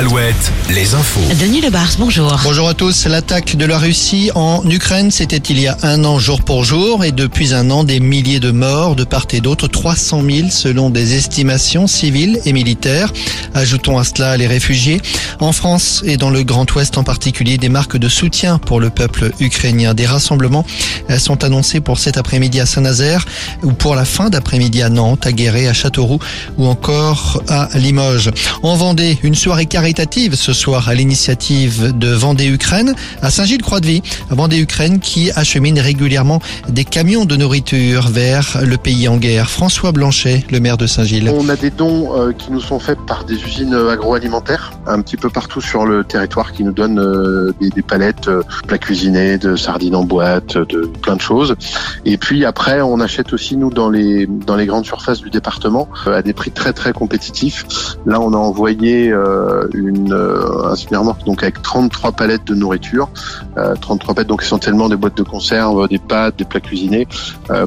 Alouette, les infos. Denis Lebars, bonjour. Bonjour à tous. L'attaque de la Russie en Ukraine, c'était il y a un an jour pour jour et depuis un an, des milliers de morts de part et d'autre, 300 000 selon des estimations civiles et militaires. Ajoutons à cela les réfugiés. En France et dans le Grand Ouest en particulier, des marques de soutien pour le peuple ukrainien. Des rassemblements sont annoncés pour cet après-midi à Saint-Nazaire ou pour la fin d'après-midi à Nantes, à Guéret, à Châteauroux ou encore à Limoges. En Vendée, une soirée caritative ce soir à l'initiative de Vendée-Ukraine à Saint-Gilles-Croix-de-Vie. Vendée-Ukraine qui achemine régulièrement des camions de nourriture vers le pays en guerre. François Blanchet, le maire de Saint-Gilles. On a des dons euh, qui nous sont faits par des usines agroalimentaires un petit peu partout sur le territoire qui nous donnent euh, des, des, palettes, euh, plats cuisinés, de sardines en boîte, de plein de choses. Et puis après, on achète aussi nous dans les dans les grandes surfaces du département à des prix très très compétitifs. Là, on a envoyé une, euh, un supermarché donc avec 33 palettes de nourriture, 33 palettes donc essentiellement des boîtes de conserve, des pâtes, des plats cuisinés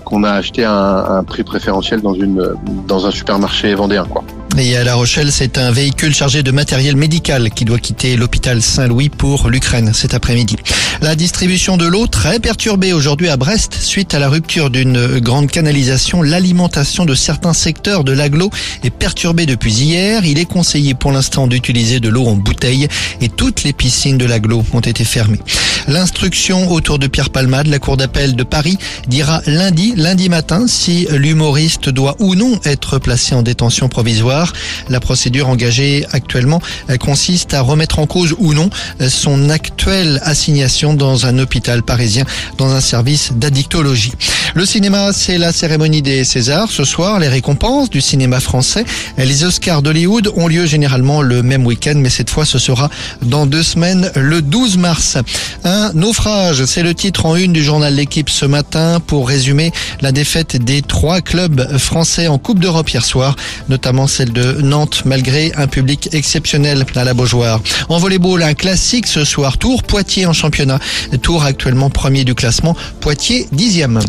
qu'on a acheté à un, un, prix préférentiel dans une dans un supermarché vendéen quoi. Et à La Rochelle, c'est un véhicule chargé de matériel médical qui doit quitter l'hôpital Saint-Louis pour l'Ukraine cet après-midi. La distribution de l'eau très perturbée aujourd'hui à Brest suite à la rupture d'une grande canalisation. L'alimentation de certains secteurs de l'agglo est perturbée depuis hier. Il est conseillé pour l'instant d'utiliser de l'eau en bouteille et toutes les piscines de l'agglo ont été fermées. L'instruction autour de Pierre Palmade, la Cour d'appel de Paris, dira lundi, lundi matin, si l'humoriste doit ou non être placé en détention provisoire. La procédure engagée actuellement consiste à remettre en cause ou non son actuelle assignation dans un hôpital parisien dans un service d'addictologie. Le cinéma, c'est la cérémonie des Césars. Ce soir, les récompenses du cinéma français. Les Oscars d'Hollywood ont lieu généralement le même week-end, mais cette fois, ce sera dans deux semaines, le 12 mars. Un naufrage, c'est le titre en une du journal L'équipe ce matin pour résumer la défaite des trois clubs français en Coupe d'Europe hier soir, notamment celle de Nantes, malgré un public exceptionnel à la Beaujoire. En volleyball, un classique ce soir, Tours, Poitiers en championnat. Tours actuellement premier du classement, Poitiers dixième.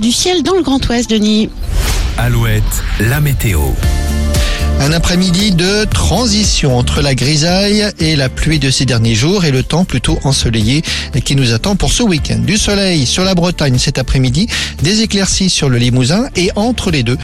Du ciel dans le Grand Ouest, Denis. Alouette, la météo. Un après-midi de transition entre la grisaille et la pluie de ces derniers jours et le temps plutôt ensoleillé qui nous attend pour ce week-end. Du soleil sur la Bretagne cet après-midi, des éclaircies sur le Limousin et entre les deux,